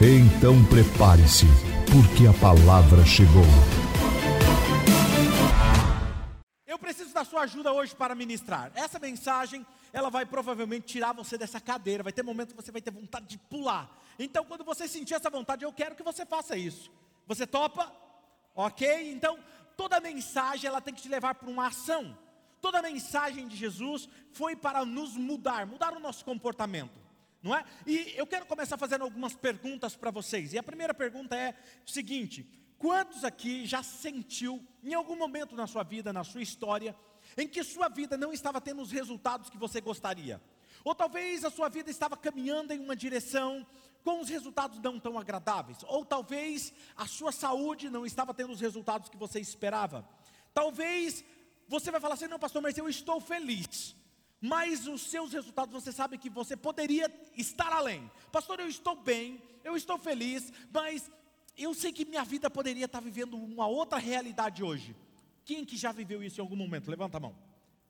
Então prepare-se, porque a palavra chegou. Eu preciso da sua ajuda hoje para ministrar. Essa mensagem, ela vai provavelmente tirar você dessa cadeira. Vai ter momentos que você vai ter vontade de pular. Então, quando você sentir essa vontade, eu quero que você faça isso. Você topa? Ok? Então, toda mensagem ela tem que te levar para uma ação. Toda mensagem de Jesus foi para nos mudar, mudar o nosso comportamento não é? E eu quero começar fazendo algumas perguntas para vocês. E a primeira pergunta é o seguinte: quantos aqui já sentiu em algum momento na sua vida, na sua história, em que sua vida não estava tendo os resultados que você gostaria? Ou talvez a sua vida estava caminhando em uma direção com os resultados não tão agradáveis, ou talvez a sua saúde não estava tendo os resultados que você esperava. Talvez você vai falar assim: "Não, pastor, mas eu estou feliz" mas os seus resultados você sabe que você poderia estar além. Pastor, eu estou bem, eu estou feliz, mas eu sei que minha vida poderia estar vivendo uma outra realidade hoje. Quem que já viveu isso em algum momento? Levanta a mão.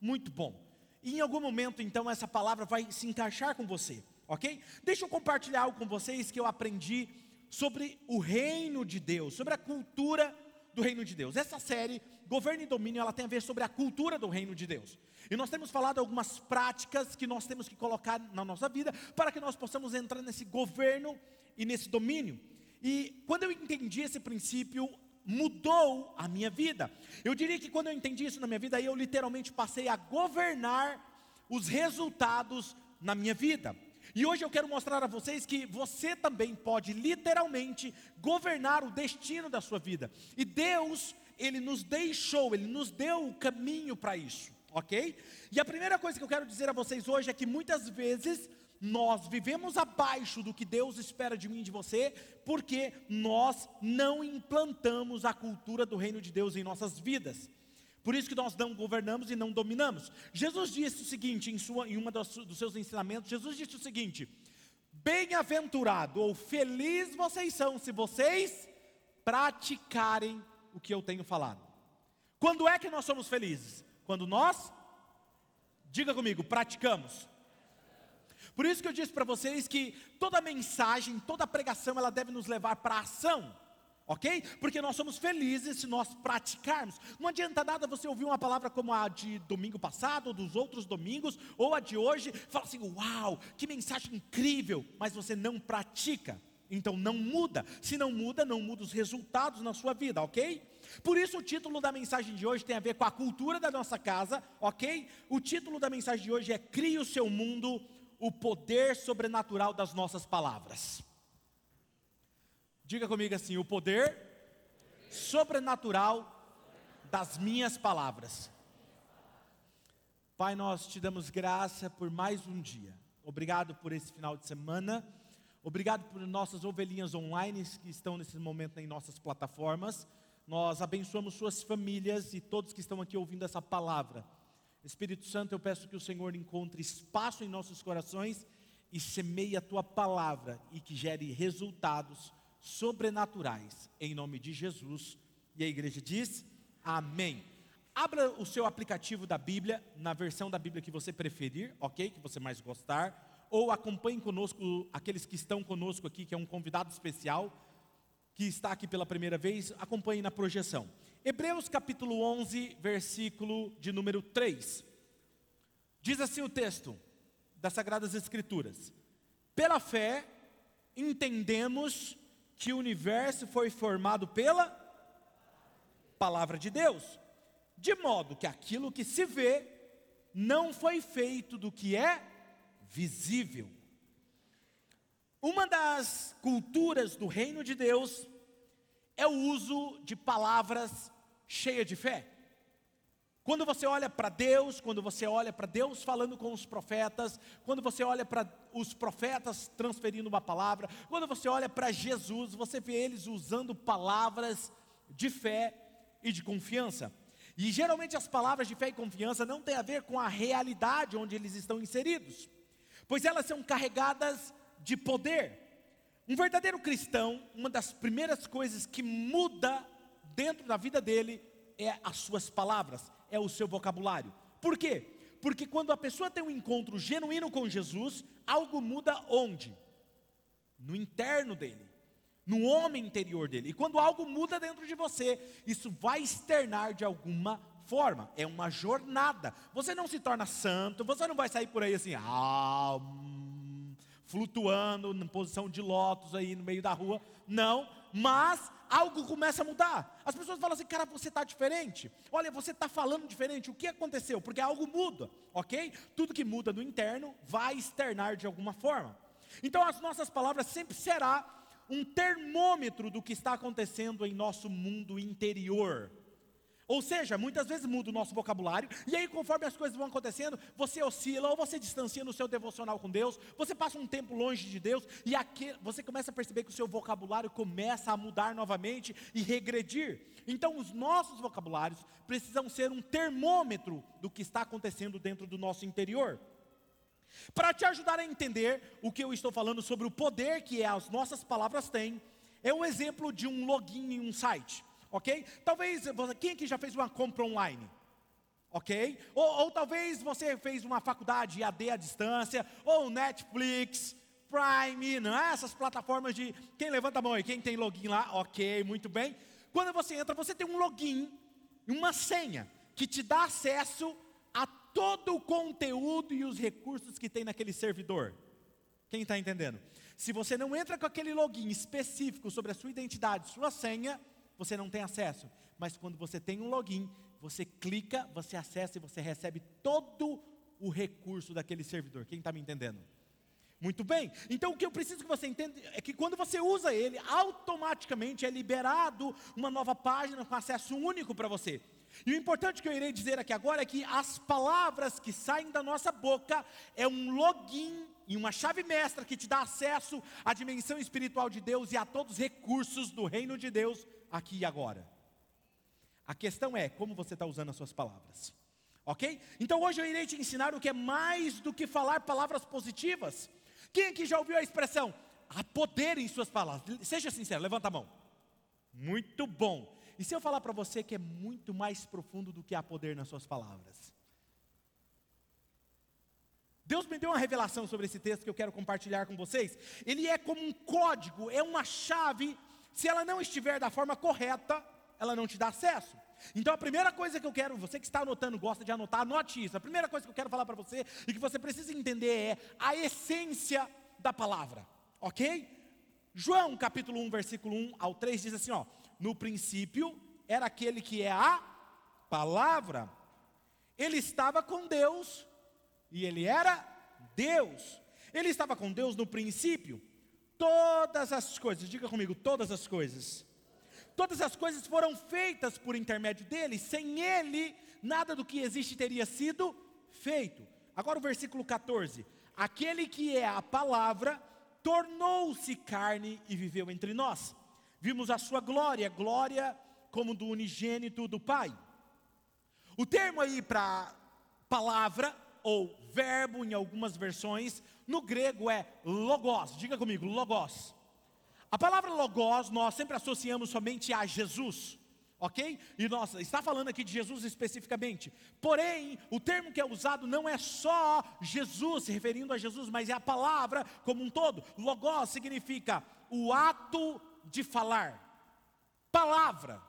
Muito bom. E em algum momento, então, essa palavra vai se encaixar com você, ok? Deixa eu compartilhar algo com vocês que eu aprendi sobre o reino de Deus, sobre a cultura do reino de Deus. Essa série, Governo e Domínio, ela tem a ver sobre a cultura do reino de Deus. E nós temos falado algumas práticas que nós temos que colocar na nossa vida para que nós possamos entrar nesse governo e nesse domínio. E quando eu entendi esse princípio, mudou a minha vida. Eu diria que quando eu entendi isso na minha vida, eu literalmente passei a governar os resultados na minha vida. E hoje eu quero mostrar a vocês que você também pode literalmente governar o destino da sua vida. E Deus, ele nos deixou, ele nos deu o caminho para isso ok? E a primeira coisa que eu quero dizer a vocês hoje é que muitas vezes nós vivemos abaixo do que Deus espera de mim e de você, porque nós não implantamos a cultura do reino de Deus em nossas vidas. Por isso que nós não governamos e não dominamos. Jesus disse o seguinte em, sua, em uma dos, dos seus ensinamentos: Jesus disse o seguinte: Bem-aventurado ou feliz vocês são se vocês praticarem o que eu tenho falado. Quando é que nós somos felizes? Quando nós, diga comigo, praticamos. Por isso que eu disse para vocês que toda mensagem, toda pregação, ela deve nos levar para a ação. Ok? Porque nós somos felizes se nós praticarmos. Não adianta nada você ouvir uma palavra como a de domingo passado, ou dos outros domingos, ou a de hoje, fala assim: Uau, que mensagem incrível, mas você não pratica. Então não muda. Se não muda, não muda os resultados na sua vida, ok? Por isso o título da mensagem de hoje tem a ver com a cultura da nossa casa, ok? O título da mensagem de hoje é Crie o seu mundo, o poder sobrenatural das nossas palavras. Diga comigo assim: o poder sobrenatural das minhas palavras. Pai, nós te damos graça por mais um dia. Obrigado por esse final de semana. Obrigado por nossas ovelhinhas online que estão nesse momento em nossas plataformas nós abençoamos suas famílias e todos que estão aqui ouvindo essa palavra. Espírito Santo, eu peço que o Senhor encontre espaço em nossos corações e semeie a tua palavra e que gere resultados sobrenaturais, em nome de Jesus. E a igreja diz: Amém. Abra o seu aplicativo da Bíblia, na versão da Bíblia que você preferir, ok? Que você mais gostar. Ou acompanhe conosco, aqueles que estão conosco aqui, que é um convidado especial que está aqui pela primeira vez, acompanhe na projeção. Hebreus capítulo 11, versículo de número 3. Diz assim o texto das Sagradas Escrituras: Pela fé, entendemos que o universo foi formado pela palavra de Deus, de modo que aquilo que se vê não foi feito do que é visível. Uma das culturas do reino de Deus é o uso de palavras cheias de fé. Quando você olha para Deus, quando você olha para Deus falando com os profetas, quando você olha para os profetas transferindo uma palavra, quando você olha para Jesus, você vê eles usando palavras de fé e de confiança. E geralmente as palavras de fé e confiança não têm a ver com a realidade onde eles estão inseridos, pois elas são carregadas de poder. Um verdadeiro cristão, uma das primeiras coisas que muda dentro da vida dele é as suas palavras é o seu vocabulário. Por quê? Porque quando a pessoa tem um encontro genuíno com Jesus, algo muda onde? No interno dele, no homem interior dele. E quando algo muda dentro de você, isso vai externar de alguma forma. É uma jornada. Você não se torna santo, você não vai sair por aí assim, ah, hum, flutuando em posição de lótus aí no meio da rua. Não, mas algo começa a mudar. As pessoas falam assim, cara, você está diferente. Olha, você está falando diferente. O que aconteceu? Porque algo muda, ok? Tudo que muda no interno vai externar de alguma forma. Então as nossas palavras sempre será um termômetro do que está acontecendo em nosso mundo interior. Ou seja, muitas vezes muda o nosso vocabulário, e aí, conforme as coisas vão acontecendo, você oscila ou você distancia no seu devocional com Deus, você passa um tempo longe de Deus, e aqui você começa a perceber que o seu vocabulário começa a mudar novamente e regredir. Então, os nossos vocabulários precisam ser um termômetro do que está acontecendo dentro do nosso interior. Para te ajudar a entender o que eu estou falando sobre o poder que as nossas palavras têm, é um exemplo de um login em um site ok? Talvez, quem aqui já fez uma compra online? Ok? Ou, ou talvez você fez uma faculdade AD à distância, ou Netflix, Prime, não é? Essas plataformas de. Quem levanta a mão aí? Quem tem login lá? Ok, muito bem. Quando você entra, você tem um login, uma senha, que te dá acesso a todo o conteúdo e os recursos que tem naquele servidor. Quem está entendendo? Se você não entra com aquele login específico sobre a sua identidade, sua senha, você não tem acesso. Mas quando você tem um login, você clica, você acessa e você recebe todo o recurso daquele servidor. Quem está me entendendo? Muito bem. Então o que eu preciso que você entenda é que quando você usa ele, automaticamente é liberado uma nova página com acesso único para você. E o importante que eu irei dizer aqui agora é que as palavras que saem da nossa boca é um login e uma chave mestra que te dá acesso à dimensão espiritual de Deus e a todos os recursos do reino de Deus aqui e agora. A questão é como você está usando as suas palavras. Ok? Então hoje eu irei te ensinar o que é mais do que falar palavras positivas. Quem aqui já ouviu a expressão há poder em suas palavras? Seja sincero, levanta a mão. Muito bom. E se eu falar para você que é muito mais profundo do que há poder nas suas palavras? Deus me deu uma revelação sobre esse texto que eu quero compartilhar com vocês. Ele é como um código, é uma chave se ela não estiver da forma correta, ela não te dá acesso. Então a primeira coisa que eu quero, você que está anotando, gosta de anotar, anote isso. A primeira coisa que eu quero falar para você e que você precisa entender é a essência da palavra, ok? João capítulo 1, versículo 1 ao 3 diz assim: ó, no princípio era aquele que é a palavra, ele estava com Deus e ele era Deus, ele estava com Deus no princípio, Todas as coisas, diga comigo, todas as coisas. Todas as coisas foram feitas por intermédio dele, sem ele, nada do que existe teria sido feito. Agora o versículo 14: Aquele que é a palavra tornou-se carne e viveu entre nós. Vimos a sua glória, glória como do unigênito do Pai. O termo aí para palavra ou verbo em algumas versões no grego é logos. Diga comigo, logos. A palavra logos nós sempre associamos somente a Jesus, ok? E nós está falando aqui de Jesus especificamente. Porém, o termo que é usado não é só Jesus, se referindo a Jesus, mas é a palavra como um todo. Logos significa o ato de falar. Palavra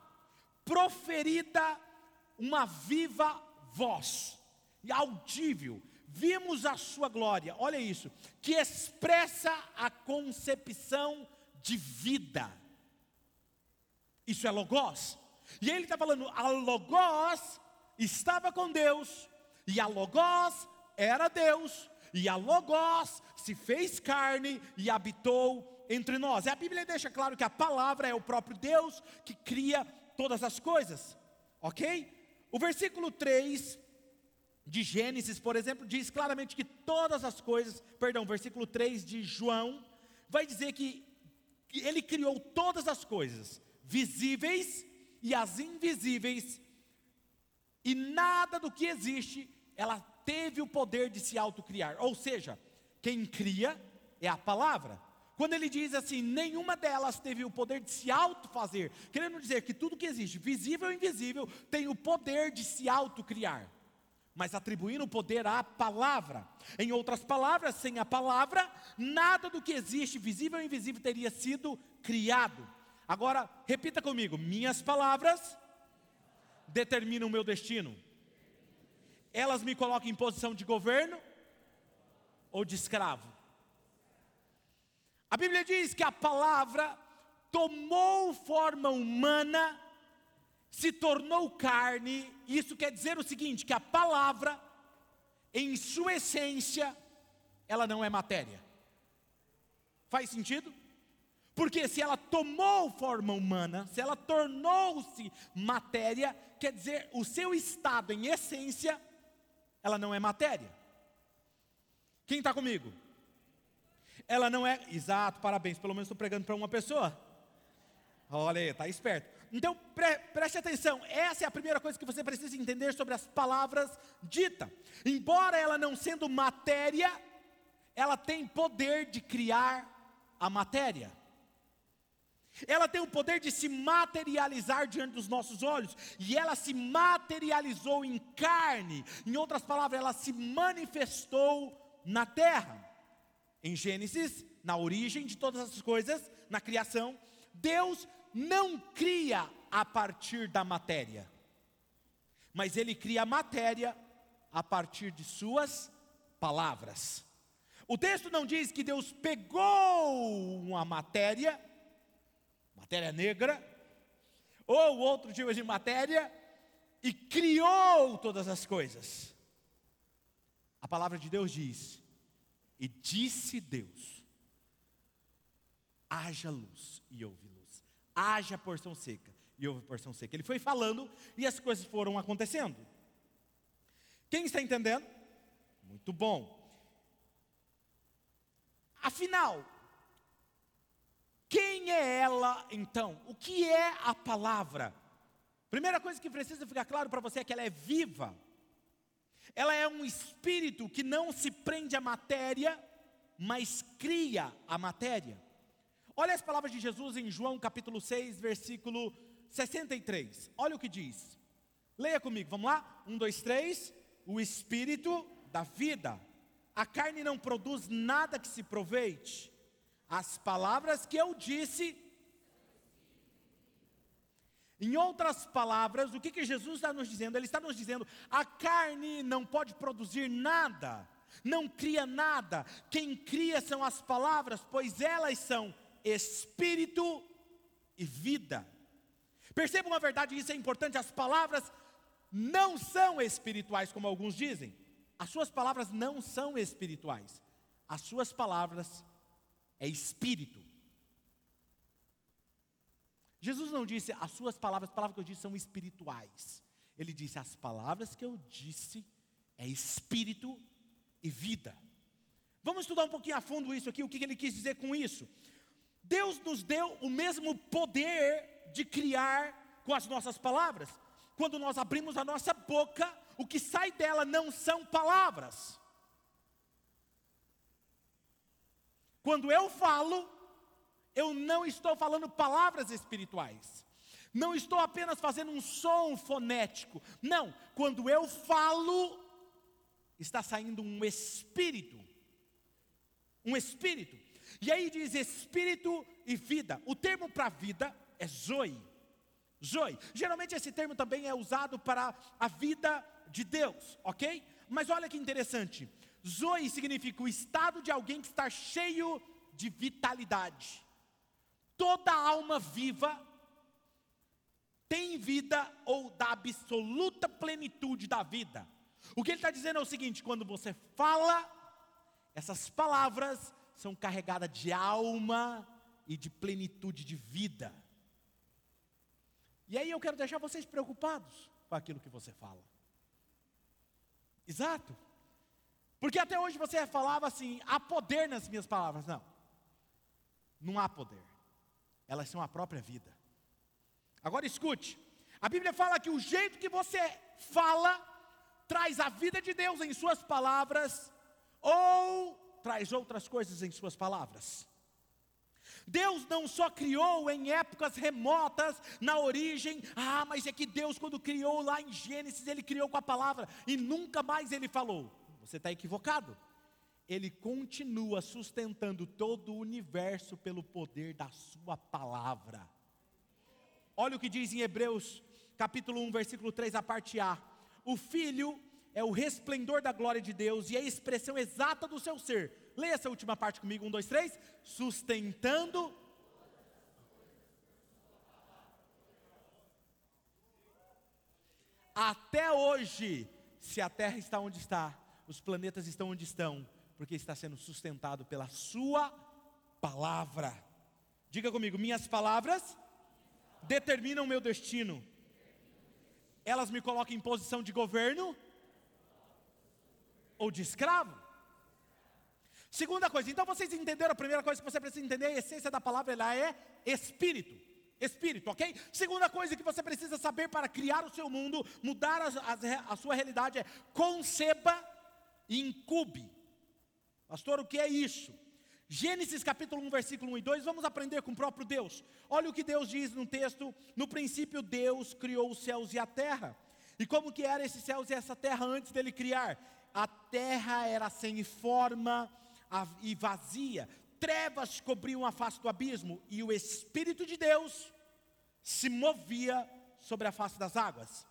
proferida uma viva voz e audível vimos a sua glória, olha isso, que expressa a concepção de vida. Isso é Logos. E ele está falando, a Logos estava com Deus, e a Logos era Deus, e a Logos se fez carne e habitou entre nós. E a Bíblia deixa claro que a palavra é o próprio Deus que cria todas as coisas, ok? o versículo 3 de Gênesis, por exemplo, diz claramente que todas as coisas, perdão, versículo 3 de João, vai dizer que, ele criou todas as coisas, visíveis e as invisíveis, e nada do que existe, ela teve o poder de se autocriar. Ou seja, quem cria é a palavra. Quando ele diz assim, nenhuma delas teve o poder de se autofazer, querendo dizer que tudo que existe, visível e invisível, tem o poder de se autocriar, mas atribuindo o poder à palavra. Em outras palavras, sem a palavra, nada do que existe, visível e invisível, teria sido criado. Agora, repita comigo: minhas palavras determinam o meu destino. Elas me colocam em posição de governo ou de escravo? A Bíblia diz que a palavra tomou forma humana, se tornou carne, isso quer dizer o seguinte: que a palavra, em sua essência, ela não é matéria. Faz sentido? Porque se ela tomou forma humana, se ela tornou-se matéria, quer dizer, o seu estado em essência, ela não é matéria. Quem está comigo? ela não é. Exato, parabéns, pelo menos estou pregando para uma pessoa. Olha aí, está esperto. Então pre, preste atenção, essa é a primeira coisa que você precisa entender sobre as palavras ditas. Embora ela não sendo matéria, ela tem poder de criar a matéria. Ela tem o poder de se materializar diante dos nossos olhos, e ela se materializou em carne. Em outras palavras, ela se manifestou na terra. Em Gênesis, na origem de todas as coisas, na criação, Deus não cria a partir da matéria, mas Ele cria a matéria a partir de Suas palavras. O texto não diz que Deus pegou uma matéria, matéria negra, ou outro tipo de matéria, e criou todas as coisas. A palavra de Deus diz e disse Deus: haja luz e houve haja porção seca e houve porção seca. Ele foi falando e as coisas foram acontecendo. Quem está entendendo? Muito bom. Afinal, quem é ela então? O que é a palavra? Primeira coisa que precisa ficar claro para você é que ela é viva. Ela é um espírito que não se prende à matéria, mas cria a matéria. Olha as palavras de Jesus em João capítulo 6, versículo 63. Olha o que diz. Leia comigo, vamos lá? Um, dois, três. O espírito da vida. A carne não produz nada que se proveite. As palavras que eu disse em outras palavras, o que, que Jesus está nos dizendo? Ele está nos dizendo: a carne não pode produzir nada, não cria nada, quem cria são as palavras, pois elas são espírito e vida. Perceba uma verdade, isso é importante: as palavras não são espirituais, como alguns dizem, as suas palavras não são espirituais, as suas palavras é espírito. Jesus não disse as suas palavras, as palavras que eu disse são espirituais. Ele disse as palavras que eu disse é espírito e vida. Vamos estudar um pouquinho a fundo isso aqui, o que ele quis dizer com isso. Deus nos deu o mesmo poder de criar com as nossas palavras. Quando nós abrimos a nossa boca, o que sai dela não são palavras. Quando eu falo, eu não estou falando palavras espirituais. Não estou apenas fazendo um som fonético. Não, quando eu falo, está saindo um espírito. Um espírito. E aí diz espírito e vida. O termo para vida é zoe. Zoe. Geralmente esse termo também é usado para a vida de Deus, ok? Mas olha que interessante. Zoe significa o estado de alguém que está cheio de vitalidade. Toda alma viva tem vida ou da absoluta plenitude da vida. O que ele está dizendo é o seguinte: quando você fala, essas palavras são carregadas de alma e de plenitude de vida. E aí eu quero deixar vocês preocupados. com aquilo que você fala. Exato. Porque até hoje você falava assim: há poder nas minhas palavras. Não. Não há poder. Elas são a própria vida. Agora escute. A Bíblia fala que o jeito que você fala traz a vida de Deus em suas palavras ou traz outras coisas em suas palavras. Deus não só criou em épocas remotas, na origem, ah, mas é que Deus, quando criou lá em Gênesis, Ele criou com a palavra e nunca mais Ele falou. Você está equivocado. Ele continua sustentando todo o universo pelo poder da Sua palavra. Olha o que diz em Hebreus, capítulo 1, versículo 3, a parte A. O Filho é o resplendor da glória de Deus e é a expressão exata do seu ser. Leia essa última parte comigo, um, dois, três. Sustentando. Até hoje, se a terra está onde está, os planetas estão onde estão, porque está sendo sustentado pela Sua palavra. Diga comigo: minhas palavras determinam meu destino. Elas me colocam em posição de governo ou de escravo. Segunda coisa, então vocês entenderam a primeira coisa que você precisa entender, a essência da palavra ela é espírito. Espírito, ok? Segunda coisa que você precisa saber para criar o seu mundo, mudar a, a, a sua realidade é conceba e incube. Pastor, o que é isso? Gênesis capítulo 1, versículo 1 e 2, vamos aprender com o próprio Deus. Olha o que Deus diz no texto: No princípio Deus criou os céus e a terra. E como que era esses céus e essa terra antes dele criar? A terra era sem forma e vazia, trevas cobriam a face do abismo, e o Espírito de Deus se movia sobre a face das águas.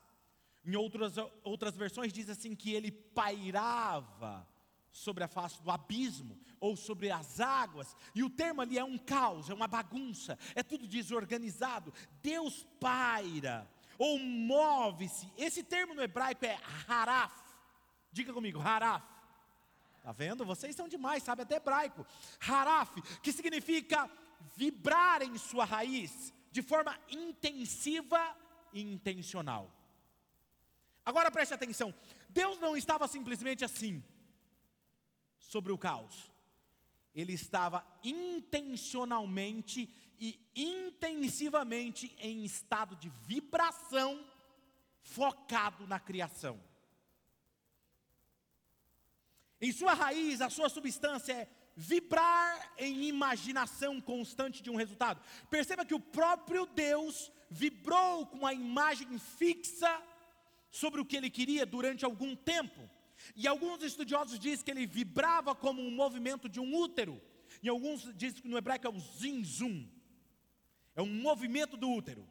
Em outras, outras versões diz assim que ele pairava sobre a face do abismo ou sobre as águas, e o termo ali é um caos, é uma bagunça, é tudo desorganizado. Deus paira ou move-se. Esse termo no hebraico é haraf, Diga comigo, haraf. Está vendo? Vocês são demais, sabe até hebraico. Haraf, que significa vibrar em sua raiz de forma intensiva e intencional. Agora preste atenção: Deus não estava simplesmente assim, sobre o caos. Ele estava intencionalmente e intensivamente em estado de vibração, focado na criação. Em sua raiz, a sua substância é vibrar em imaginação constante de um resultado. Perceba que o próprio Deus vibrou com a imagem fixa sobre o que ele queria durante algum tempo. E alguns estudiosos dizem que ele vibrava como um movimento de um útero. E alguns dizem que no hebraico é um zinzum. É um movimento do útero.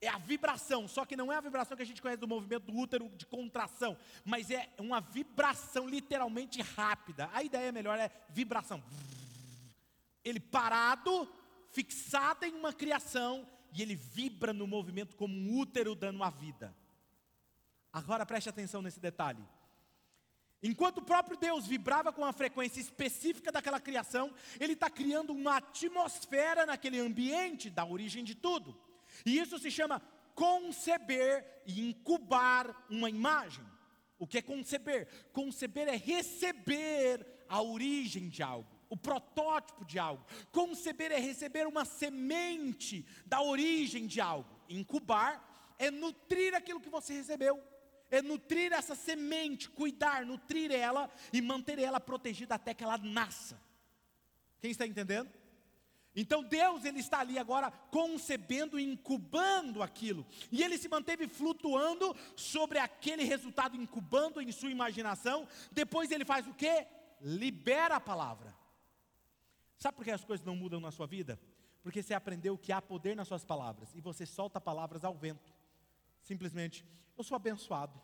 É a vibração, só que não é a vibração que a gente conhece do movimento do útero de contração, mas é uma vibração literalmente rápida. A ideia melhor é vibração. Ele parado, fixado em uma criação, e ele vibra no movimento como um útero dando a vida. Agora preste atenção nesse detalhe. Enquanto o próprio Deus vibrava com a frequência específica daquela criação, Ele está criando uma atmosfera naquele ambiente da origem de tudo. E isso se chama conceber e incubar uma imagem. O que é conceber? Conceber é receber a origem de algo, o protótipo de algo. Conceber é receber uma semente da origem de algo. Incubar é nutrir aquilo que você recebeu. É nutrir essa semente, cuidar, nutrir ela e manter ela protegida até que ela nasça. Quem está entendendo? Então Deus ele está ali agora concebendo incubando aquilo. E ele se manteve flutuando sobre aquele resultado incubando em sua imaginação. Depois ele faz o quê? Libera a palavra. Sabe por que as coisas não mudam na sua vida? Porque você aprendeu que há poder nas suas palavras e você solta palavras ao vento. Simplesmente, eu sou abençoado.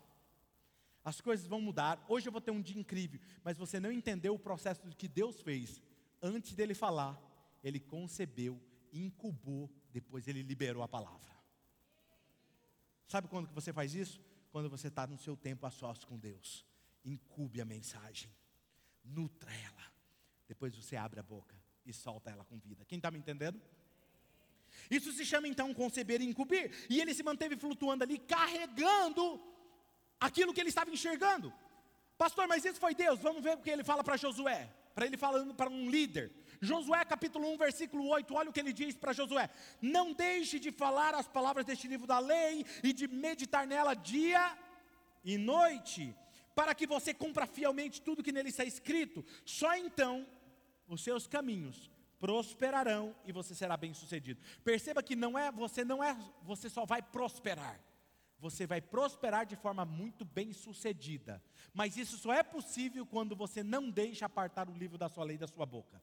As coisas vão mudar. Hoje eu vou ter um dia incrível, mas você não entendeu o processo que Deus fez antes dele falar ele concebeu, incubou, depois ele liberou a palavra. Sabe quando que você faz isso? Quando você está no seu tempo a sós com Deus. Incube a mensagem, nutra ela. Depois você abre a boca e solta ela com vida. Quem está me entendendo? Isso se chama então conceber e encobrir. E ele se manteve flutuando ali, carregando aquilo que ele estava enxergando. Pastor, mas isso foi Deus. Vamos ver o que ele fala para Josué. Para ele falando para um líder. Josué capítulo 1, versículo 8, olha o que ele diz para Josué: Não deixe de falar as palavras deste livro da lei e de meditar nela dia e noite, para que você cumpra fielmente tudo que nele está escrito. Só então os seus caminhos prosperarão e você será bem-sucedido. Perceba que não é você não é você só vai prosperar. Você vai prosperar de forma muito bem-sucedida. Mas isso só é possível quando você não deixa apartar o livro da sua lei da sua boca.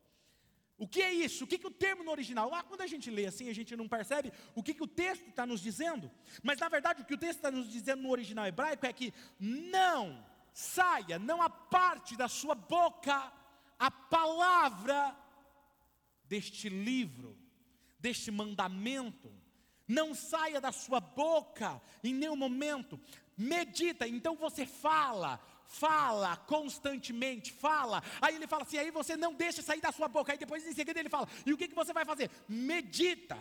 O que é isso? O que, que o termo no original? Ah, quando a gente lê assim, a gente não percebe o que, que o texto está nos dizendo. Mas na verdade, o que o texto está nos dizendo no original hebraico é que não saia, não aparte da sua boca a palavra deste livro, deste mandamento. Não saia da sua boca em nenhum momento. Medita, então você fala, fala constantemente, fala. Aí ele fala assim, aí você não deixa sair da sua boca. Aí depois em seguida ele fala, e o que, que você vai fazer? Medita,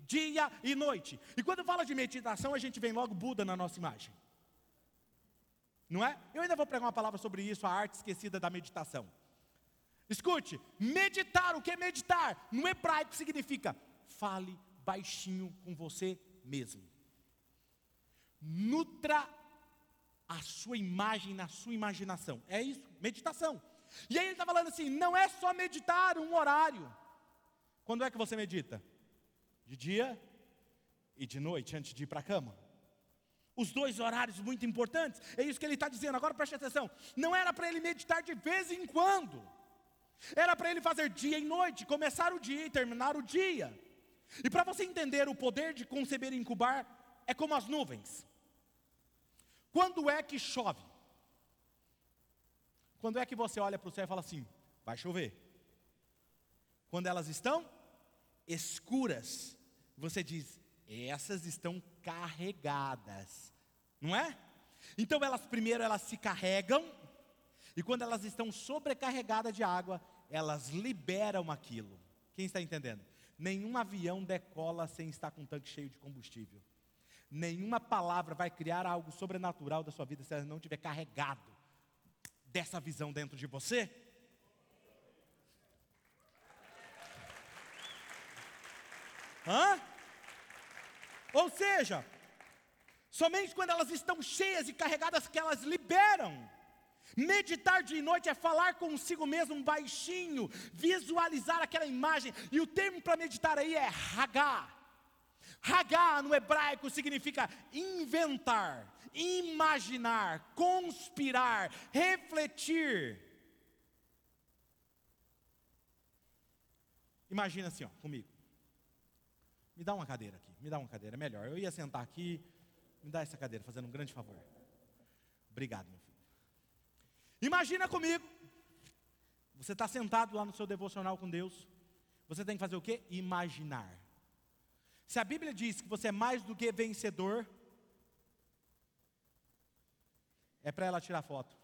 dia e noite. E quando fala de meditação, a gente vem logo Buda na nossa imagem. Não é? Eu ainda vou pregar uma palavra sobre isso, a arte esquecida da meditação. Escute, meditar, o que é meditar? No hebraico significa fale baixinho com você mesmo. Nutra a sua imagem na sua imaginação. É isso, meditação. E aí ele está falando assim: não é só meditar um horário. Quando é que você medita? De dia e de noite, antes de ir para a cama. Os dois horários muito importantes. É isso que ele está dizendo. Agora preste atenção. Não era para ele meditar de vez em quando. Era para ele fazer dia e noite, começar o dia e terminar o dia. E para você entender o poder de conceber e incubar, é como as nuvens. Quando é que chove? Quando é que você olha para o céu e fala assim: vai chover? Quando elas estão escuras, você diz: essas estão carregadas, não é? Então elas primeiro elas se carregam e quando elas estão sobrecarregadas de água, elas liberam aquilo. Quem está entendendo? Nenhum avião decola sem estar com um tanque cheio de combustível. Nenhuma palavra vai criar algo sobrenatural da sua vida se ela não tiver carregado dessa visão dentro de você. Hã? Ou seja, somente quando elas estão cheias e carregadas que elas liberam. Meditar de noite é falar consigo mesmo baixinho, visualizar aquela imagem. E o termo para meditar aí é Hagá. Hagá no hebraico significa inventar, imaginar, conspirar, refletir. Imagina assim, ó, comigo. Me dá uma cadeira aqui, me dá uma cadeira, é melhor. Eu ia sentar aqui, me dá essa cadeira, fazendo um grande favor. Obrigado, meu filho. Imagina comigo, você está sentado lá no seu devocional com Deus, você tem que fazer o quê? Imaginar. Se a Bíblia diz que você é mais do que vencedor, é para ela tirar foto.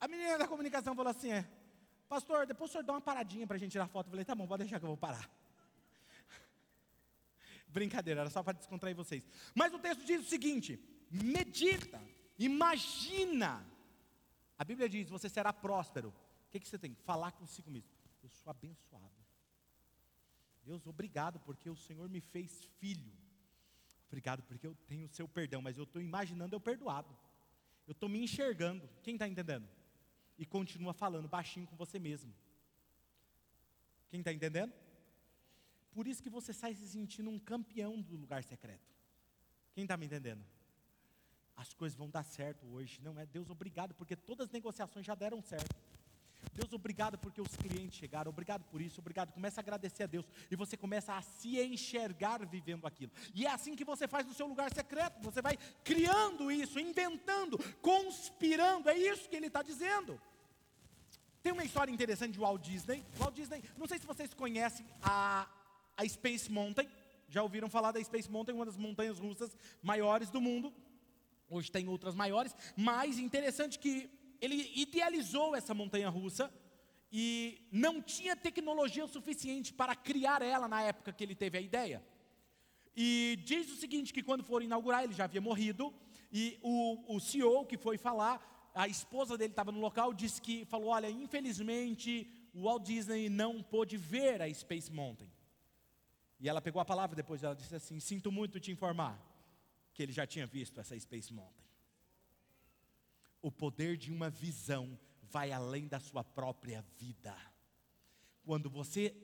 A menina da comunicação falou assim: é, Pastor, depois o senhor dá uma paradinha para a gente tirar foto. Eu falei: Tá bom, pode deixar que eu vou parar. Brincadeira, era só para descontrair vocês. Mas o texto diz o seguinte: medita Imagina. A Bíblia diz: você será próspero. O que, que você tem? Falar consigo mesmo. Eu sou abençoado. Deus, obrigado porque o Senhor me fez filho. Obrigado porque eu tenho o seu perdão, mas eu estou imaginando eu perdoado. Eu estou me enxergando. Quem está entendendo? E continua falando baixinho com você mesmo. Quem está entendendo? Por isso que você sai se sentindo um campeão do lugar secreto. Quem está me entendendo? as coisas vão dar certo hoje. Não é Deus obrigado, porque todas as negociações já deram certo. Deus obrigado porque os clientes chegaram, obrigado por isso, obrigado. Começa a agradecer a Deus e você começa a se enxergar vivendo aquilo. E é assim que você faz no seu lugar secreto. Você vai criando isso, inventando, conspirando. É isso que ele está dizendo. Tem uma história interessante de Walt Disney. Walt Disney, não sei se vocês conhecem a, a Space Mountain. Já ouviram falar da Space Mountain, uma das montanhas russas maiores do mundo. Hoje tem outras maiores, mas interessante que ele idealizou essa montanha russa e não tinha tecnologia o suficiente para criar ela na época que ele teve a ideia. E diz o seguinte: que quando foram inaugurar, ele já havia morrido, e o, o CEO que foi falar, a esposa dele estava no local, disse que falou: Olha, infelizmente o Walt Disney não pôde ver a Space Mountain. E ela pegou a palavra depois, ela disse assim: Sinto muito te informar que ele já tinha visto essa Space Mountain. O poder de uma visão vai além da sua própria vida. Quando você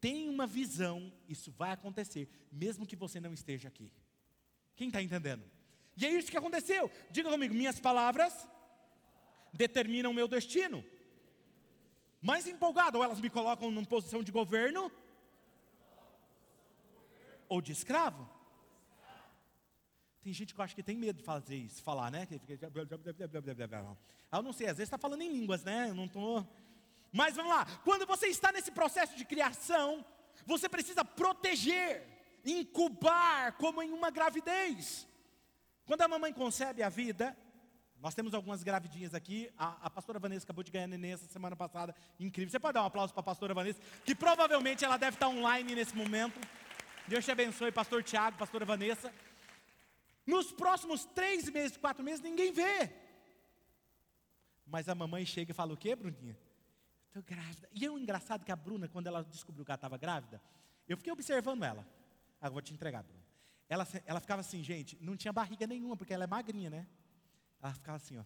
tem uma visão, isso vai acontecer, mesmo que você não esteja aqui. Quem está entendendo? E é isso que aconteceu. Diga comigo: minhas palavras determinam o meu destino. Mais empolgado, ou elas me colocam numa posição de governo, ou de escravo. Tem gente que eu acho que tem medo de fazer isso, falar, né? Eu não sei, às vezes está falando em línguas, né? Eu não estou. Mas vamos lá. Quando você está nesse processo de criação, você precisa proteger, incubar, como em uma gravidez. Quando a mamãe concebe a vida, nós temos algumas gravidinhas aqui. A, a, pastora Vanessa acabou de ganhar neném essa semana passada. Incrível. Você pode dar um aplauso para a pastora Vanessa, que provavelmente ela deve estar online nesse momento. Deus te abençoe, pastor Tiago, pastora Vanessa. Nos próximos três meses, quatro meses, ninguém vê. Mas a mamãe chega e fala o quê, Bruninha? Estou grávida. E é o engraçado que a Bruna, quando ela descobriu que ela estava grávida, eu fiquei observando ela. Ah, vou te entregar, Bruna. Ela, ela ficava assim, gente, não tinha barriga nenhuma, porque ela é magrinha, né? Ela ficava assim, ó.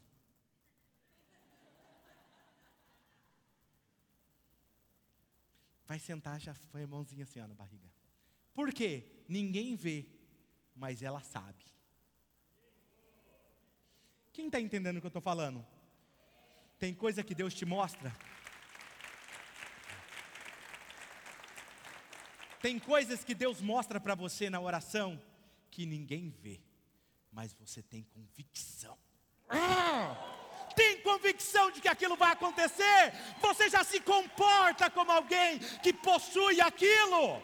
Vai sentar, já foi a mãozinha assim, ó, na barriga. Por quê? Ninguém vê, mas ela sabe. Quem está entendendo o que eu estou falando? Tem coisa que Deus te mostra. Tem coisas que Deus mostra para você na oração que ninguém vê, mas você tem convicção. Ah! Tem convicção de que aquilo vai acontecer. Você já se comporta como alguém que possui aquilo.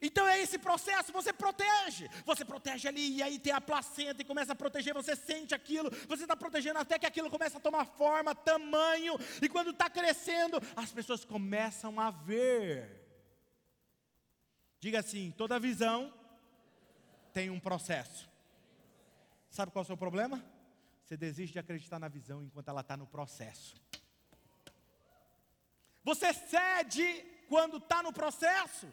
Então é esse processo, você protege, você protege ali, e aí tem a placenta e começa a proteger, você sente aquilo, você está protegendo até que aquilo começa a tomar forma, tamanho, e quando está crescendo, as pessoas começam a ver. Diga assim: toda visão tem um processo. Sabe qual é o seu problema? Você desiste de acreditar na visão enquanto ela está no processo. Você cede quando está no processo.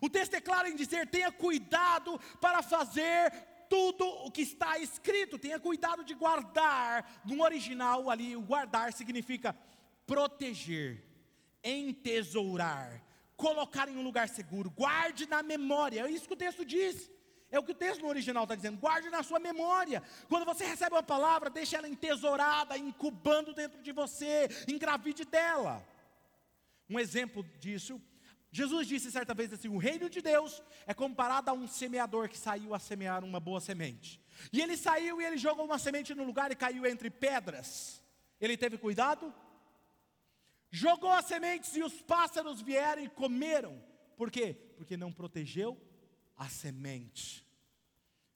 O texto é claro em dizer: tenha cuidado para fazer tudo o que está escrito, tenha cuidado de guardar. No original, ali, o guardar significa proteger, entesourar, colocar em um lugar seguro, guarde na memória, é isso que o texto diz. É o que o texto no original está dizendo, guarde na sua memória. Quando você recebe uma palavra, deixe ela entesourada, incubando dentro de você, engravide dela. Um exemplo disso Jesus disse certa vez assim: o reino de Deus é comparado a um semeador que saiu a semear uma boa semente. E ele saiu e ele jogou uma semente no lugar e caiu entre pedras. Ele teve cuidado? Jogou as sementes e os pássaros vieram e comeram. Por quê? Porque não protegeu a semente.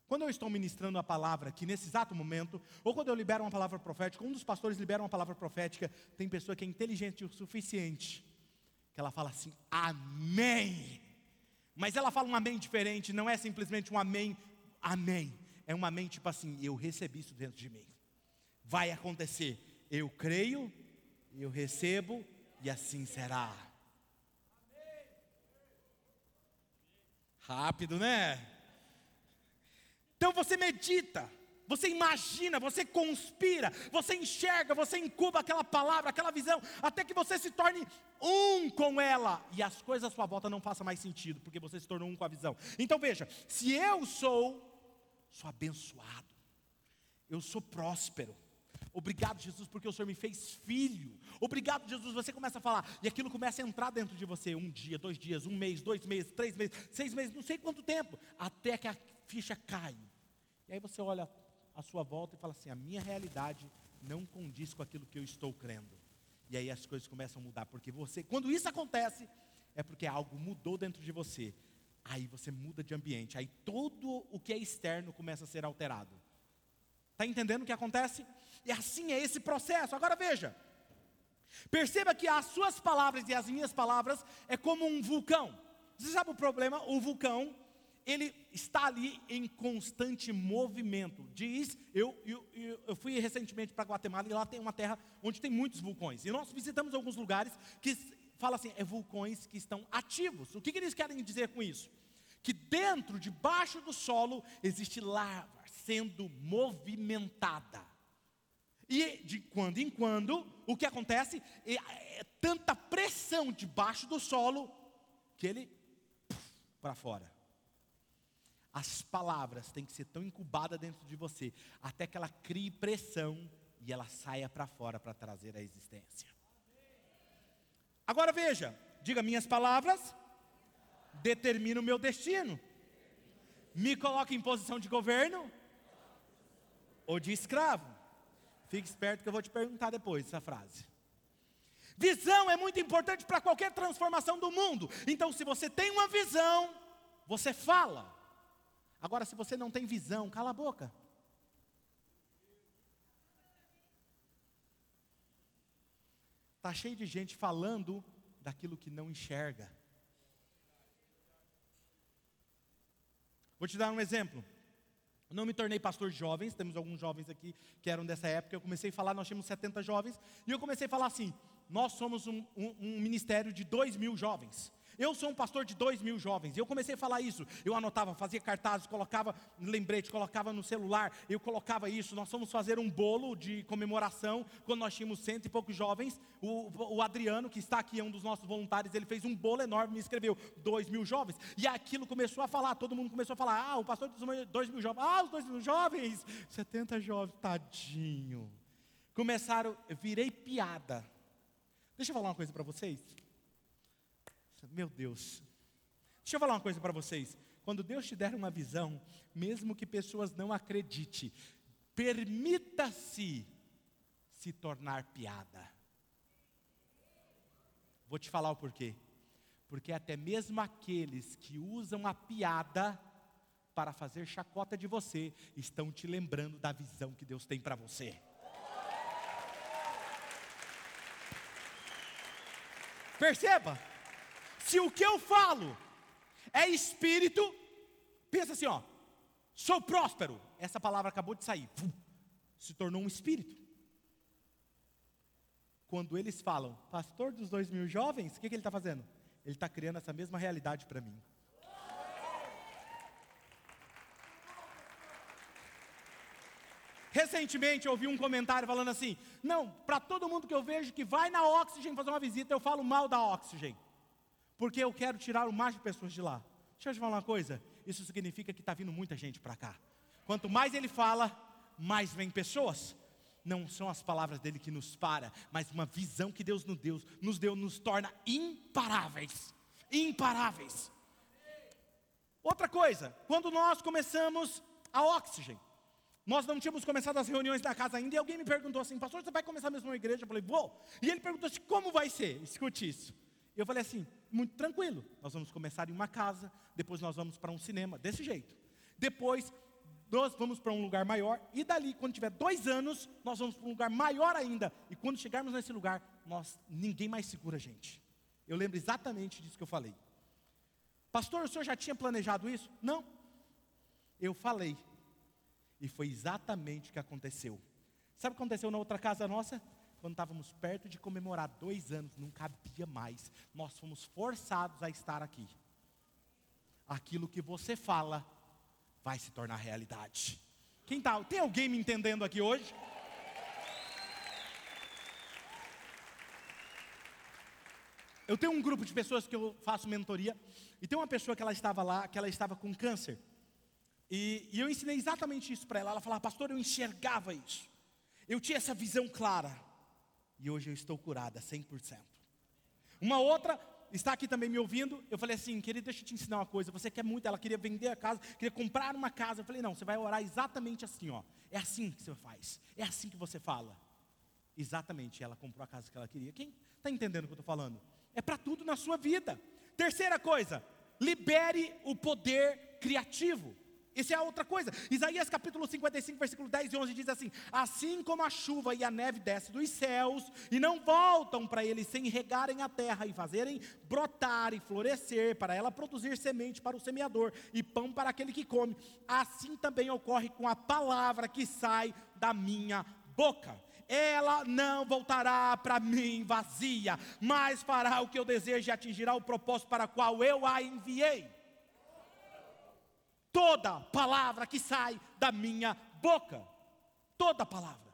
Quando eu estou ministrando a palavra aqui nesse exato momento, ou quando eu libero uma palavra profética, um dos pastores libera uma palavra profética, tem pessoa que é inteligente o suficiente que ela fala assim, amém. Mas ela fala um amém diferente, não é simplesmente um amém, amém. É um amém tipo assim, eu recebi isso dentro de mim. Vai acontecer. Eu creio, eu recebo e assim será. Rápido, né? Então você medita. Você imagina, você conspira, você enxerga, você incuba aquela palavra, aquela visão, até que você se torne um com ela e as coisas à sua volta não façam mais sentido, porque você se tornou um com a visão. Então veja: se eu sou, sou abençoado, eu sou próspero. Obrigado, Jesus, porque o Senhor me fez filho. Obrigado, Jesus. Você começa a falar, e aquilo começa a entrar dentro de você. Um dia, dois dias, um mês, dois meses, três meses, seis meses, não sei quanto tempo, até que a ficha cai. E aí você olha à sua volta e fala assim: a minha realidade não condiz com aquilo que eu estou crendo. E aí as coisas começam a mudar, porque você, quando isso acontece, é porque algo mudou dentro de você. Aí você muda de ambiente, aí todo o que é externo começa a ser alterado. Está entendendo o que acontece? E assim é esse processo. Agora veja: Perceba que as suas palavras e as minhas palavras é como um vulcão. Você sabe o problema? O vulcão, ele está ali em constante movimento. Diz, eu, eu, eu fui recentemente para Guatemala e lá tem uma terra onde tem muitos vulcões. E nós visitamos alguns lugares que fala assim, é vulcões que estão ativos. O que, que eles querem dizer com isso? Que dentro, debaixo do solo, existe lava sendo movimentada. E de quando em quando, o que acontece é, é tanta pressão debaixo do solo que ele para fora. As palavras têm que ser tão incubadas dentro de você, até que ela crie pressão e ela saia para fora para trazer a existência. Agora veja, diga minhas palavras determinam o meu destino. Me coloca em posição de governo ou de escravo. Fique esperto que eu vou te perguntar depois essa frase. Visão é muito importante para qualquer transformação do mundo. Então, se você tem uma visão, você fala. Agora, se você não tem visão, cala a boca. Está cheio de gente falando daquilo que não enxerga. Vou te dar um exemplo. Eu não me tornei pastor de jovens, temos alguns jovens aqui que eram dessa época. Eu comecei a falar, nós tínhamos 70 jovens, e eu comecei a falar assim: nós somos um, um, um ministério de 2 mil jovens. Eu sou um pastor de dois mil jovens. E eu comecei a falar isso. Eu anotava, fazia cartazes, colocava lembrete, colocava no celular. Eu colocava isso. Nós fomos fazer um bolo de comemoração quando nós tínhamos cento e poucos jovens. O, o Adriano, que está aqui, é um dos nossos voluntários, ele fez um bolo enorme e escreveu dois mil jovens. E aquilo começou a falar. Todo mundo começou a falar: Ah, o pastor dos dois mil jovens. Ah, os dois mil jovens. 70 jovens, tadinho. Começaram, virei piada. Deixa eu falar uma coisa para vocês. Meu Deus. Deixa eu falar uma coisa para vocês. Quando Deus te der uma visão, mesmo que pessoas não acreditem, permita-se se tornar piada. Vou te falar o porquê. Porque até mesmo aqueles que usam a piada para fazer chacota de você, estão te lembrando da visão que Deus tem para você. Perceba, se o que eu falo é espírito, pensa assim, ó, sou próspero. Essa palavra acabou de sair, se tornou um espírito. Quando eles falam, pastor dos dois mil jovens, o que, que ele está fazendo? Ele está criando essa mesma realidade para mim. Recentemente eu ouvi um comentário falando assim: não, para todo mundo que eu vejo que vai na Oxygen fazer uma visita, eu falo mal da Oxygen porque eu quero tirar o mais de pessoas de lá. Deixa eu te falar uma coisa: isso significa que está vindo muita gente para cá. Quanto mais ele fala, mais vem pessoas. Não são as palavras dele que nos para, mas uma visão que Deus nos deu, nos deu, nos torna imparáveis. Imparáveis. Outra coisa, quando nós começamos a Oxygen, nós não tínhamos começado as reuniões da casa ainda, e alguém me perguntou assim, pastor, você vai começar mesmo uma igreja? Eu falei, vou. E ele perguntou assim, como vai ser? Escute isso. Eu falei assim, muito tranquilo. Nós vamos começar em uma casa, depois nós vamos para um cinema, desse jeito. Depois nós vamos para um lugar maior, e dali, quando tiver dois anos, nós vamos para um lugar maior ainda. E quando chegarmos nesse lugar, nós, ninguém mais segura a gente. Eu lembro exatamente disso que eu falei. Pastor, o senhor já tinha planejado isso? Não. Eu falei. E foi exatamente o que aconteceu. Sabe o que aconteceu na outra casa nossa? Quando estávamos perto de comemorar dois anos, não cabia mais. Nós fomos forçados a estar aqui. Aquilo que você fala vai se tornar realidade. Quem tá? Tem alguém me entendendo aqui hoje? Eu tenho um grupo de pessoas que eu faço mentoria e tem uma pessoa que ela estava lá, que ela estava com câncer. E, e eu ensinei exatamente isso para ela. Ela falava, pastor, eu enxergava isso. Eu tinha essa visão clara e hoje eu estou curada 100%. Uma outra está aqui também me ouvindo. Eu falei assim, querida, deixa eu te ensinar uma coisa. Você quer muito, ela queria vender a casa, queria comprar uma casa. Eu falei, não, você vai orar exatamente assim, ó. É assim que você faz. É assim que você fala. Exatamente, ela comprou a casa que ela queria. Quem está entendendo o que eu estou falando? É para tudo na sua vida. Terceira coisa, libere o poder criativo. Isso é outra coisa. Isaías capítulo 55, versículo 10 e 11 diz assim: Assim como a chuva e a neve descem dos céus e não voltam para eles sem regarem a terra e fazerem brotar e florescer, para ela produzir semente para o semeador e pão para aquele que come, assim também ocorre com a palavra que sai da minha boca. Ela não voltará para mim vazia, mas fará o que eu desejo e atingirá o propósito para o qual eu a enviei toda palavra que sai da minha boca. Toda palavra.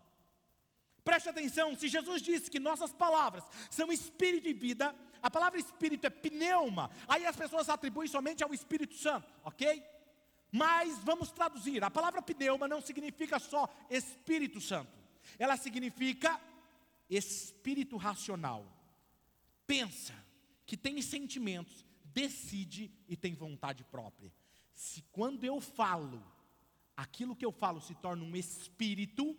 Preste atenção, se Jesus disse que nossas palavras são espírito e vida, a palavra espírito é pneuma, aí as pessoas atribuem somente ao Espírito Santo, ok? Mas vamos traduzir, a palavra pneuma não significa só Espírito Santo, ela significa espírito racional. Pensa, que tem sentimentos, decide e tem vontade própria. Se quando eu falo, aquilo que eu falo se torna um espírito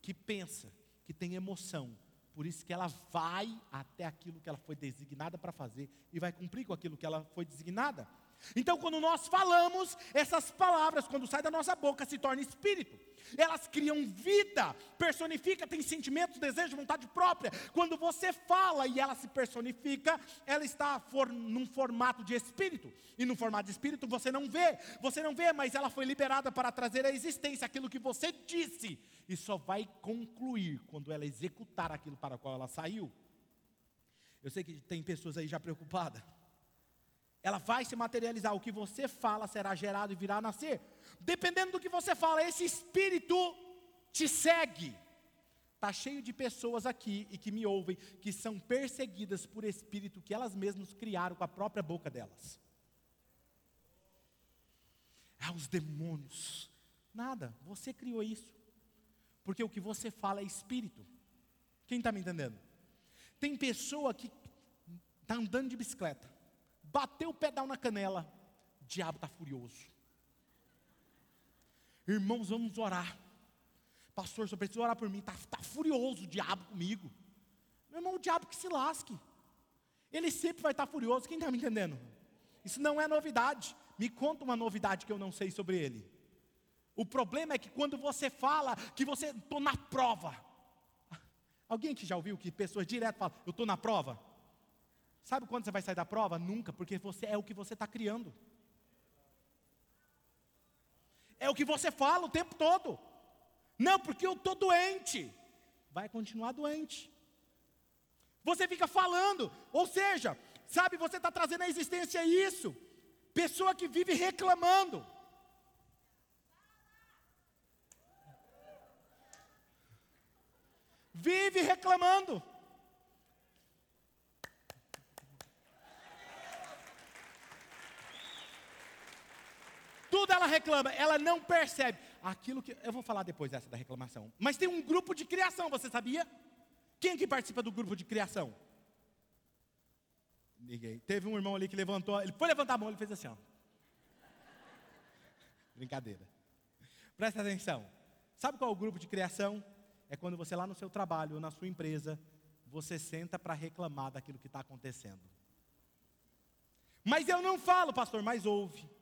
que pensa, que tem emoção, por isso que ela vai até aquilo que ela foi designada para fazer e vai cumprir com aquilo que ela foi designada. Então, quando nós falamos, essas palavras, quando saem da nossa boca, se tornam espírito. Elas criam vida, personifica, tem sentimentos, desejo, vontade própria. Quando você fala e ela se personifica, ela está for, num formato de espírito. E no formato de espírito você não vê, você não vê, mas ela foi liberada para trazer à existência aquilo que você disse. E só vai concluir quando ela executar aquilo para o qual ela saiu. Eu sei que tem pessoas aí já preocupadas ela vai se materializar. O que você fala será gerado e virá a nascer. Dependendo do que você fala, esse espírito te segue. Está cheio de pessoas aqui e que me ouvem, que são perseguidas por espírito que elas mesmas criaram com a própria boca delas. Ah, os demônios. Nada, você criou isso. Porque o que você fala é espírito. Quem está me entendendo? Tem pessoa que está andando de bicicleta bateu o pedal na canela, o diabo está furioso. Irmãos, vamos orar. Pastor, só precisa orar por mim. Está tá furioso o diabo comigo. Meu irmão, o diabo que se lasque. Ele sempre vai estar tá furioso. Quem está me entendendo? Isso não é novidade. Me conta uma novidade que eu não sei sobre ele. O problema é que quando você fala que você estou na prova. Alguém que já ouviu que pessoas direto falam, eu estou na prova? Sabe quando você vai sair da prova? Nunca, porque você é o que você está criando. É o que você fala o tempo todo. Não, porque eu estou doente. Vai continuar doente. Você fica falando, ou seja, sabe, você está trazendo à existência isso. Pessoa que vive reclamando. Vive reclamando. Tudo ela reclama, ela não percebe aquilo que. Eu vou falar depois dessa da reclamação. Mas tem um grupo de criação, você sabia? Quem que participa do grupo de criação? Ninguém. Teve um irmão ali que levantou, ele foi levantar a mão, ele fez assim, ó. Brincadeira. Presta atenção. Sabe qual é o grupo de criação? É quando você lá no seu trabalho ou na sua empresa, você senta para reclamar daquilo que está acontecendo. Mas eu não falo, pastor, mas ouve.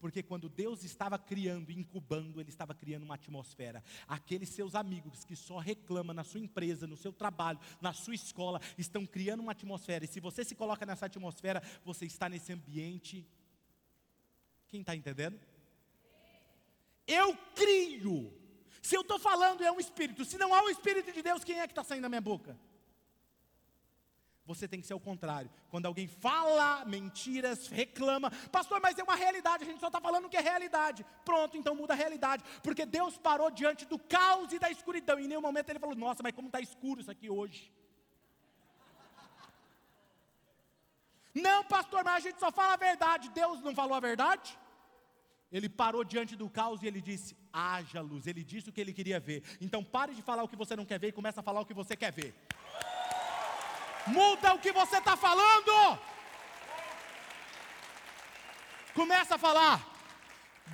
Porque quando Deus estava criando, incubando, Ele estava criando uma atmosfera. Aqueles seus amigos que só reclamam na sua empresa, no seu trabalho, na sua escola, estão criando uma atmosfera. E se você se coloca nessa atmosfera, você está nesse ambiente. Quem está entendendo? Eu crio. Se eu estou falando, é um espírito. Se não há o espírito de Deus, quem é que está saindo da minha boca? Você tem que ser o contrário. Quando alguém fala mentiras, reclama, pastor, mas é uma realidade, a gente só está falando que é realidade. Pronto, então muda a realidade. Porque Deus parou diante do caos e da escuridão. E em nenhum momento ele falou, nossa, mas como está escuro isso aqui hoje. Não, pastor, mas a gente só fala a verdade. Deus não falou a verdade? Ele parou diante do caos e ele disse: haja luz. Ele disse o que ele queria ver. Então pare de falar o que você não quer ver e comece a falar o que você quer ver. Muda o que você está falando. Começa a falar.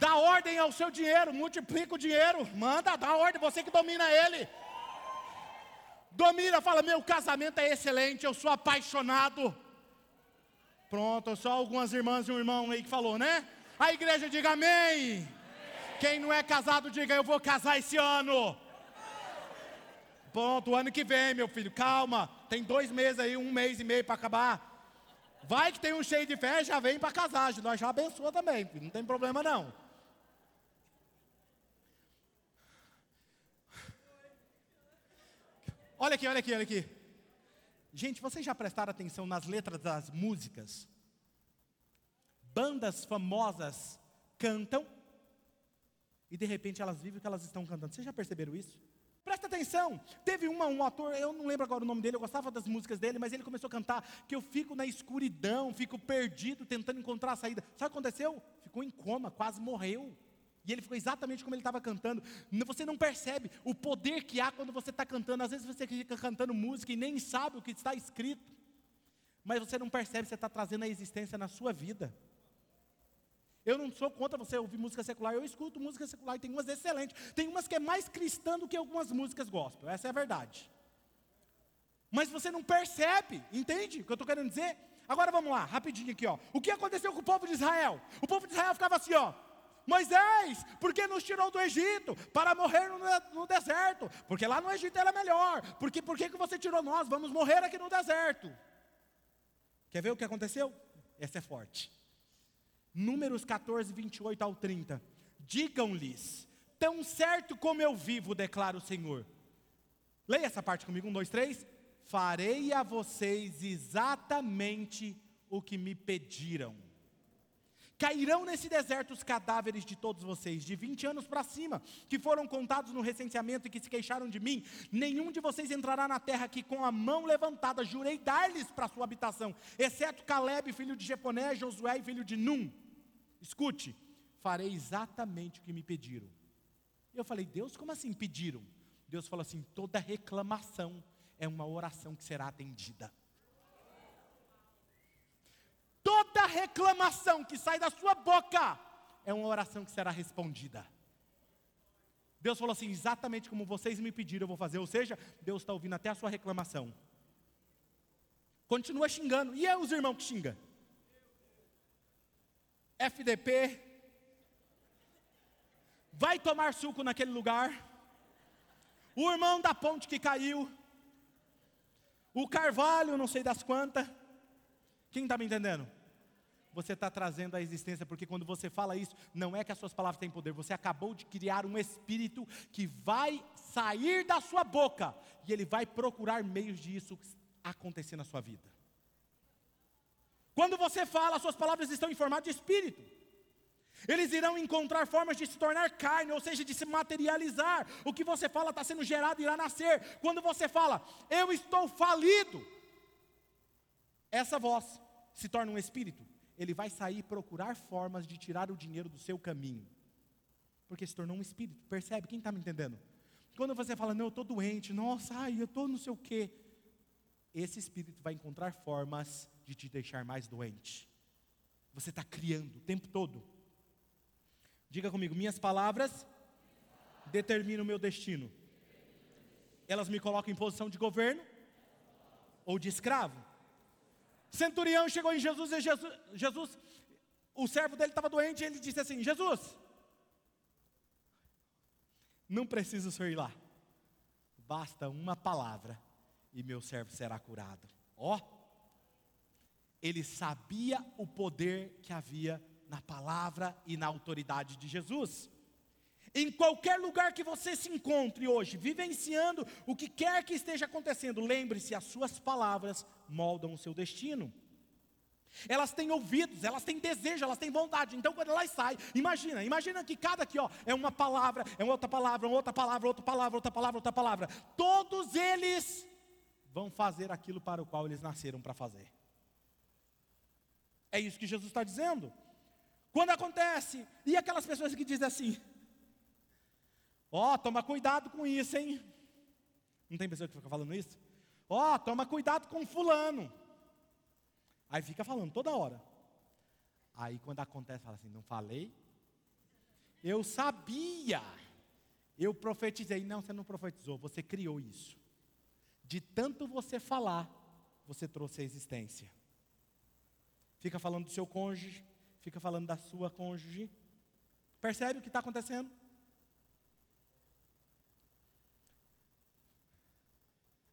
Dá ordem ao seu dinheiro, multiplica o dinheiro, manda, dá ordem, você que domina ele. Domina, fala: meu casamento é excelente, eu sou apaixonado. Pronto, só algumas irmãs e um irmão aí que falou, né? A igreja diga amém. Quem não é casado, diga: Eu vou casar esse ano. Pronto, o ano que vem, meu filho, calma. Tem dois meses aí, um mês e meio para acabar. Vai que tem um cheio de fé, já vem para casar. Nós já abençoa também, não tem problema não. Olha aqui, olha aqui, olha aqui. Gente, vocês já prestaram atenção nas letras das músicas? Bandas famosas cantam e de repente elas vivem o que elas estão cantando. Vocês já perceberam isso? Presta atenção, teve uma, um ator, eu não lembro agora o nome dele, eu gostava das músicas dele, mas ele começou a cantar que eu fico na escuridão, fico perdido, tentando encontrar a saída. Sabe o que aconteceu? Ficou em coma, quase morreu. E ele ficou exatamente como ele estava cantando. Você não percebe o poder que há quando você está cantando. Às vezes você fica cantando música e nem sabe o que está escrito. Mas você não percebe, você está trazendo a existência na sua vida. Eu não sou contra você ouvir música secular, eu escuto música secular e tem umas excelentes. Tem umas que é mais cristã do que algumas músicas gospel, essa é a verdade. Mas você não percebe, entende o que eu estou querendo dizer? Agora vamos lá, rapidinho aqui, ó. O que aconteceu com o povo de Israel? O povo de Israel ficava assim, ó. Moisés, por que nos tirou do Egito para morrer no, no deserto? Porque lá no Egito era melhor. Porque por que você tirou nós? Vamos morrer aqui no deserto. Quer ver o que aconteceu? Essa é forte. Números 14, 28 ao 30. Digam-lhes: Tão certo como eu vivo, declara o Senhor. Leia essa parte comigo, um, dois, três. Farei a vocês exatamente o que me pediram Cairão nesse deserto os cadáveres de todos vocês, de 20 anos para cima, que foram contados no recenseamento e que se queixaram de mim. Nenhum de vocês entrará na terra que com a mão levantada jurei dar-lhes para sua habitação, exceto Caleb, filho de Jefoné, Josué, filho de Num. Escute, farei exatamente o que me pediram. Eu falei, Deus, como assim pediram? Deus falou assim: toda reclamação é uma oração que será atendida toda reclamação que sai da sua boca é uma oração que será respondida. Deus falou assim: exatamente como vocês me pediram, eu vou fazer. Ou seja, Deus está ouvindo até a sua reclamação. Continua xingando. E é os irmãos que xingam? FDP. Vai tomar suco naquele lugar. O irmão da ponte que caiu. O carvalho, não sei das quantas. Quem está me entendendo? você está trazendo à existência, porque quando você fala isso, não é que as suas palavras têm poder, você acabou de criar um espírito que vai sair da sua boca e ele vai procurar meios de isso acontecer na sua vida. Quando você fala, as suas palavras estão em formato de espírito. Eles irão encontrar formas de se tornar carne, ou seja, de se materializar. O que você fala está sendo gerado e irá nascer. Quando você fala, eu estou falido, essa voz se torna um espírito ele vai sair procurar formas de tirar o dinheiro do seu caminho. Porque se tornou um espírito. Percebe? Quem está me entendendo? Quando você fala, não, eu estou doente, nossa, ai, eu estou não sei o quê. Esse espírito vai encontrar formas de te deixar mais doente. Você está criando o tempo todo. Diga comigo, minhas palavras determinam o meu destino. Elas me colocam em posição de governo ou de escravo. Centurião chegou em Jesus e Jesus, Jesus o servo dele estava doente e ele disse assim: Jesus, não preciso ir lá, basta uma palavra e meu servo será curado. Ó, oh, ele sabia o poder que havia na palavra e na autoridade de Jesus. Em qualquer lugar que você se encontre hoje, vivenciando o que quer que esteja acontecendo, lembre-se: as suas palavras moldam o seu destino. Elas têm ouvidos, elas têm desejo, elas têm vontade. Então, quando elas saem, imagina, imagina que cada aqui ó, é uma palavra, é outra palavra, outra palavra, outra palavra, outra palavra, outra palavra. Todos eles vão fazer aquilo para o qual eles nasceram para fazer. É isso que Jesus está dizendo. Quando acontece, e aquelas pessoas que dizem assim: Ó, oh, toma cuidado com isso, hein? Não tem pessoa que fica falando isso? Ó, oh, toma cuidado com fulano. Aí fica falando toda hora. Aí quando acontece, fala assim: não falei? Eu sabia. Eu profetizei. Não, você não profetizou, você criou isso. De tanto você falar, você trouxe a existência. Fica falando do seu cônjuge, fica falando da sua cônjuge. Percebe o que está acontecendo?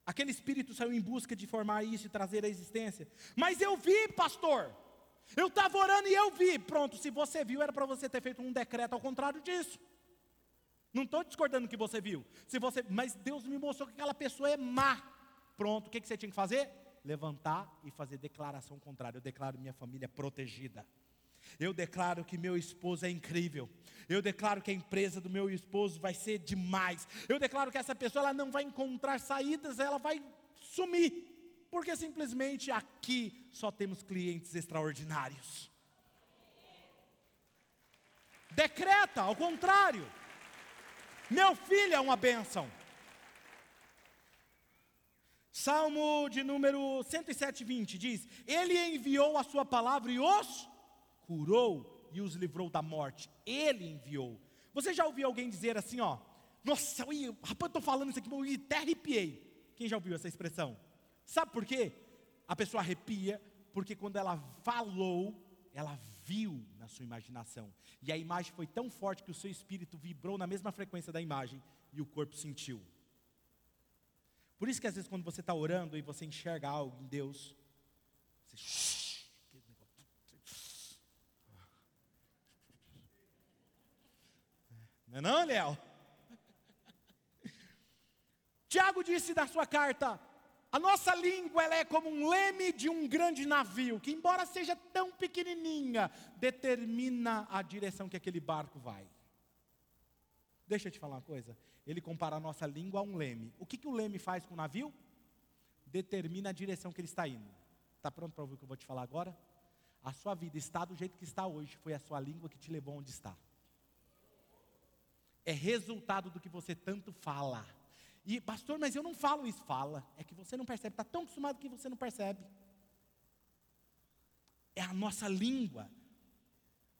Aquele espírito saiu em busca de formar isso e trazer a existência. Mas eu vi, pastor. Eu estava orando e eu vi. Pronto, se você viu, era para você ter feito um decreto ao contrário disso. Não estou discordando que você viu. Se você, mas Deus me mostrou que aquela pessoa é má. Pronto, o que, que você tinha que fazer? Levantar e fazer declaração contrária. Eu declaro minha família protegida. Eu declaro que meu esposo é incrível. Eu declaro que a empresa do meu esposo vai ser demais. Eu declaro que essa pessoa ela não vai encontrar saídas, ela vai sumir. Porque simplesmente aqui só temos clientes extraordinários. Decreta, ao contrário. Meu filho é uma bênção. Salmo de número 107, 20 diz: Ele enviou a sua palavra e os curou e os livrou da morte. Ele enviou. Você já ouviu alguém dizer assim, ó? Nossa, rapaz, eu estou falando isso aqui, eu até arrepiei. Quem já ouviu essa expressão? Sabe por quê? A pessoa arrepia, porque quando ela falou, ela viu na sua imaginação. E a imagem foi tão forte que o seu espírito vibrou na mesma frequência da imagem e o corpo sentiu. Por isso que às vezes quando você está orando e você enxerga algo em Deus, você Não é não, Léo? Tiago disse da sua carta: a nossa língua ela é como um leme de um grande navio, que embora seja tão pequenininha, determina a direção que aquele barco vai. Deixa eu te falar uma coisa. Ele compara a nossa língua a um leme. O que, que o leme faz com o navio? Determina a direção que ele está indo. Está pronto para ouvir o que eu vou te falar agora? A sua vida está do jeito que está hoje, foi a sua língua que te levou onde está é resultado do que você tanto fala. E, pastor, mas eu não falo isso. Fala. É que você não percebe. Está tão acostumado que você não percebe. É a nossa língua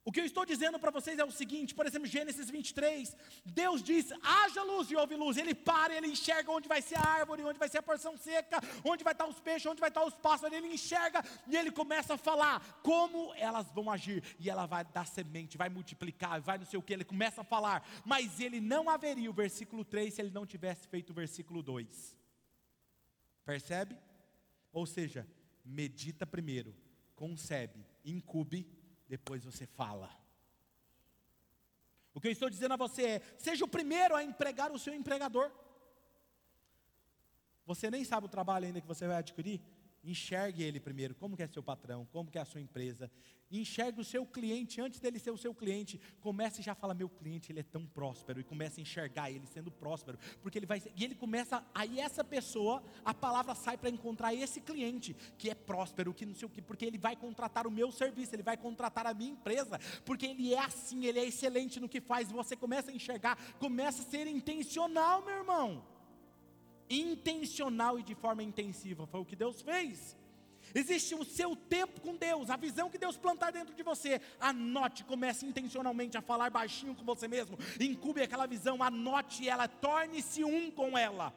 o que eu estou dizendo para vocês é o seguinte, por exemplo, Gênesis 23, Deus diz: haja luz e houve luz. Ele para, ele enxerga onde vai ser a árvore, onde vai ser a porção seca, onde vai estar os peixes, onde vai estar os pássaros. Ele enxerga e ele começa a falar como elas vão agir. E ela vai dar semente, vai multiplicar, vai não sei o que. Ele começa a falar, mas ele não haveria o versículo 3 se ele não tivesse feito o versículo 2. Percebe? Ou seja, medita primeiro, concebe, incube depois você fala. O que eu estou dizendo a você é: seja o primeiro a empregar o seu empregador. Você nem sabe o trabalho ainda que você vai adquirir? Enxergue ele primeiro, como que é seu patrão, como que é a sua empresa. Enxergue o seu cliente antes dele ser o seu cliente. Comece já a falar, meu cliente, ele é tão próspero. E comece a enxergar ele sendo próspero. Porque ele vai. E ele começa. Aí essa pessoa, a palavra sai para encontrar esse cliente que é próspero, que não sei o que, porque ele vai contratar o meu serviço, ele vai contratar a minha empresa. Porque ele é assim, ele é excelente no que faz. Você começa a enxergar, começa a ser intencional, meu irmão intencional e de forma intensiva. Foi o que Deus fez. Existe o seu tempo com Deus, a visão que Deus plantar dentro de você. Anote, comece intencionalmente a falar baixinho com você mesmo. Incube aquela visão, anote ela, torne-se um com ela.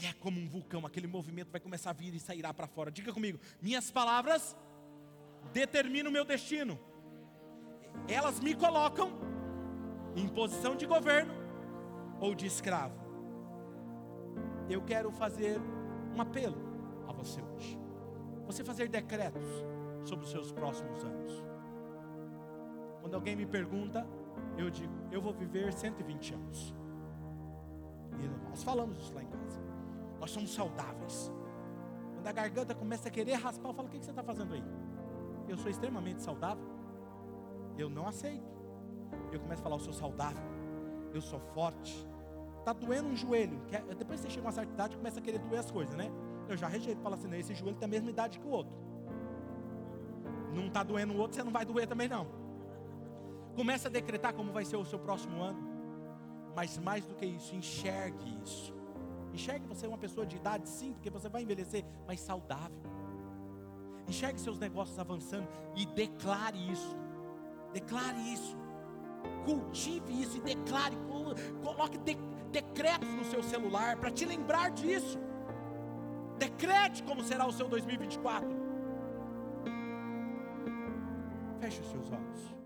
E é como um vulcão, aquele movimento vai começar a vir e sairá para fora. Diga comigo: minhas palavras determinam o meu destino. Elas me colocam em posição de governo ou de escravo eu quero fazer um apelo a você hoje. Você fazer decretos sobre os seus próximos anos. Quando alguém me pergunta, eu digo, eu vou viver 120 anos. E nós falamos isso lá em casa. Nós somos saudáveis. Quando a garganta começa a querer raspar, eu falo: o que você está fazendo aí? Eu sou extremamente saudável. Eu não aceito. Eu começo a falar: eu sou saudável. Eu sou forte. Está doendo um joelho. Quer, depois você chega a uma certa idade começa a querer doer as coisas, né? Eu já rejeito, falo assim, esse joelho tem a mesma idade que o outro. Não está doendo o outro, você não vai doer também não. Começa a decretar como vai ser o seu próximo ano. Mas mais do que isso, enxergue isso. Enxergue você uma pessoa de idade, sim, porque você vai envelhecer, mas saudável. Enxergue seus negócios avançando e declare isso. Declare isso. Cultive isso e declare. Coloque declare decretos no seu celular para te lembrar disso. Decrete como será o seu 2024. Feche os seus olhos.